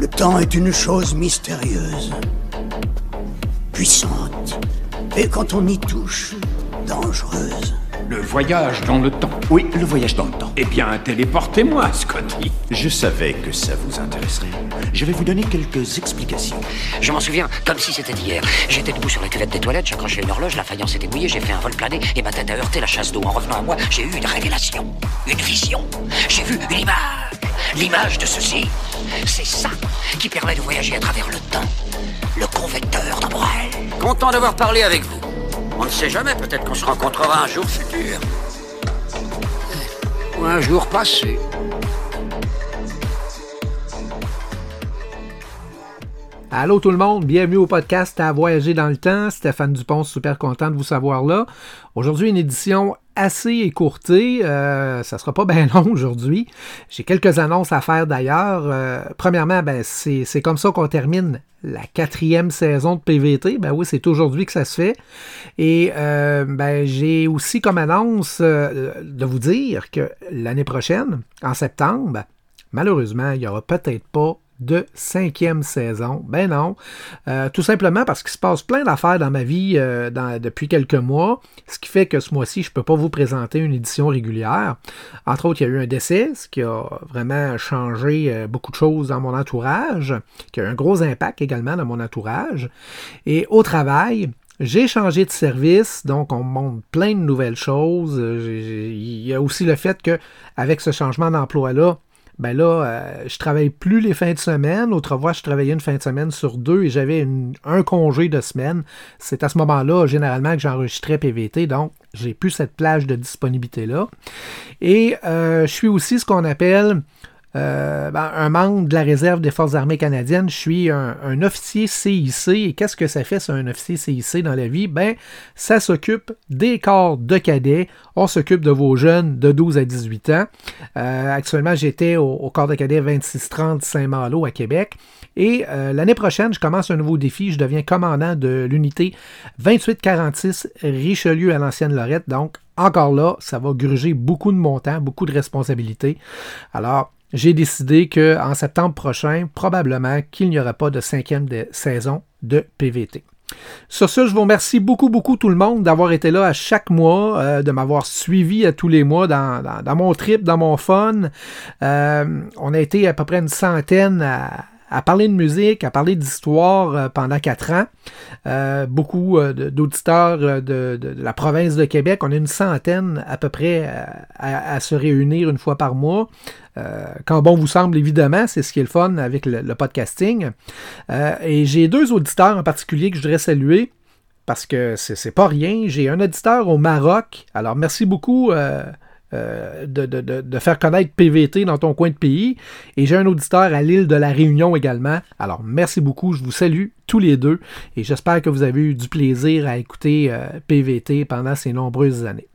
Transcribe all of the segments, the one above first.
Le temps est une chose mystérieuse, puissante, et quand on y touche, dangereuse. Le voyage dans le temps. Oui, le voyage dans le temps. Eh bien, téléportez-moi, Scotty. Je savais que ça vous intéresserait. Je vais vous donner quelques explications. Je m'en souviens comme si c'était hier. J'étais debout sur la cuvette des toilettes, j'accrochais une horloge, la faïence était mouillée, j'ai fait un vol plané et ma tête a heurté la chasse d'eau. En revenant à moi, j'ai eu une révélation, une vision. J'ai vu une image. L'image de ceci. C'est ça qui permet de voyager à travers le temps. Le convecteur d'Ambrel. Content d'avoir parlé avec vous. On ne sait jamais, peut-être qu'on se rencontrera un jour futur. Ou un jour passé. Allô tout le monde, bienvenue au podcast à voyager dans le temps. Stéphane Dupont, super content de vous savoir là. Aujourd'hui, une édition assez écourtée. Euh, ça sera pas bien long aujourd'hui. J'ai quelques annonces à faire d'ailleurs. Euh, premièrement, ben, c'est comme ça qu'on termine la quatrième saison de PVT. Ben oui, c'est aujourd'hui que ça se fait. Et euh, ben, j'ai aussi comme annonce euh, de vous dire que l'année prochaine, en septembre, malheureusement, il n'y aura peut-être pas de cinquième saison. Ben non. Euh, tout simplement parce qu'il se passe plein d'affaires dans ma vie euh, depuis quelques mois, ce qui fait que ce mois-ci, je ne peux pas vous présenter une édition régulière. Entre autres, il y a eu un décès, ce qui a vraiment changé euh, beaucoup de choses dans mon entourage, qui a eu un gros impact également dans mon entourage. Et au travail, j'ai changé de service, donc on montre plein de nouvelles choses. Il y a aussi le fait que avec ce changement d'emploi-là, ben là, euh, je travaille plus les fins de semaine. Autrefois, je travaillais une fin de semaine sur deux et j'avais un congé de semaine. C'est à ce moment-là, généralement, que j'enregistrais PVT, donc j'ai plus cette plage de disponibilité-là. Et euh, je suis aussi ce qu'on appelle euh, ben, un membre de la réserve des Forces armées canadiennes. Je suis un, officier CIC. Et qu'est-ce que ça fait, ça, un officier CIC dans la vie? Ben, ça s'occupe des corps de cadets. On s'occupe de vos jeunes de 12 à 18 ans. Euh, actuellement, j'étais au, corps de cadets 2630 Saint-Malo à Québec. Et euh, l'année prochaine, je commence un nouveau défi. Je deviens commandant de l'unité 2846 Richelieu à l'ancienne Lorette. Donc, encore là, ça va gruger beaucoup de montants, beaucoup de responsabilités. Alors, j'ai décidé qu'en septembre prochain, probablement qu'il n'y aura pas de cinquième saison de PVT. Sur ce, je vous remercie beaucoup, beaucoup tout le monde d'avoir été là à chaque mois, euh, de m'avoir suivi à tous les mois dans, mon trip, dans mon fun. Euh, on a été à peu près une centaine à, à parler de musique, à parler d'histoire euh, pendant quatre ans. Euh, beaucoup euh, d'auditeurs de, la province de Québec. On a une centaine à peu près à, se réunir une fois par mois. quand bon vous semble, évidemment, c'est ce qui est le fun avec le, podcasting. et j'ai deux auditeurs en particulier que je voudrais saluer parce que c'est pas rien. J'ai un auditeur au Maroc. Alors merci beaucoup. Euh, de, faire connaître PVT dans ton coin de pays. Et j'ai un auditeur à l'île de la Réunion également. Alors, merci beaucoup. Je vous salue tous les deux. Et j'espère que vous avez eu du plaisir à écouter euh, PVT pendant ces nombreuses années.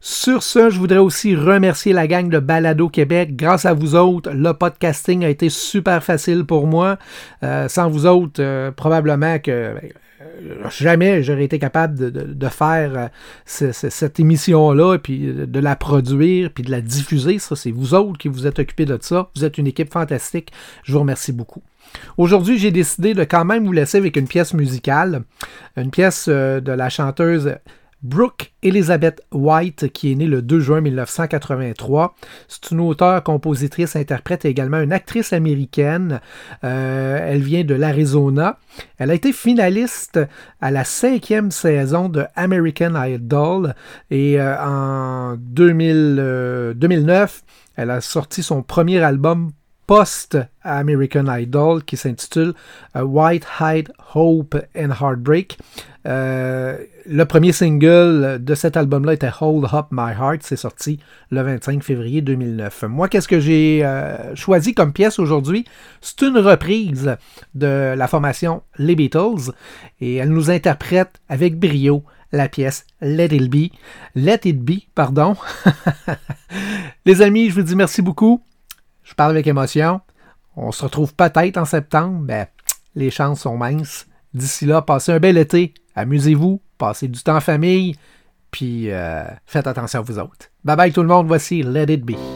Sur ce, je voudrais aussi remercier la gang de Balado Québec. Grâce à vous autres, le podcasting a été super facile pour moi. Euh, sans vous autres, probablement que ben, jamais j'aurais été capable de, faire euh, cette émission-là, puis de la produire, puis de la diffuser. Ça, c'est vous autres qui vous êtes occupés de ça. Vous êtes une équipe fantastique. Je vous remercie beaucoup. Aujourd'hui, j'ai décidé de quand même vous laisser avec une pièce musicale, une pièce euh, de la chanteuse Brooke Elizabeth White, qui est née le 2 juin 1983. C'est une auteure, compositrice, interprète et également une actrice américaine. Euh, elle vient de l'Arizona. Elle a été finaliste à la cinquième saison de American Idol et euh, en 2000, 2009, euh, elle a sorti son premier album post-American Idol qui s'intitule White Hide, Hope and Heartbreak. Euh, le premier single de cet album-là était Hold Up My Heart. C'est sorti le 25 février 2009. Moi, qu'est-ce que j'ai euh, choisi comme pièce aujourd'hui? C'est une reprise de la formation Les Beatles et elle nous interprète avec brio la pièce Let It Be. Let It Be, pardon. Les amis, je vous dis merci beaucoup. Je parle avec émotion. On se retrouve peut-être en septembre. Ben, les chances sont minces. D'ici là, passez un bel été amusez-vous, passez du temps en famille, puis euh, faites attention à vous autres. Bye bye tout le monde, voici Let It Be.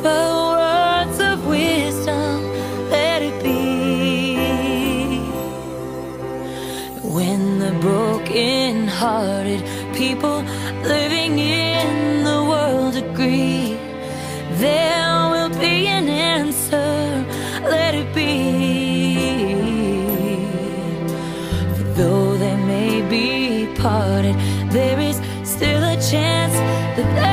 Whisper words of wisdom, let it be. When the broken hearted people living in the world agree, there will be an answer, let it be. For though they may be parted, there is still a chance that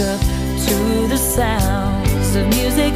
up to the sounds of music,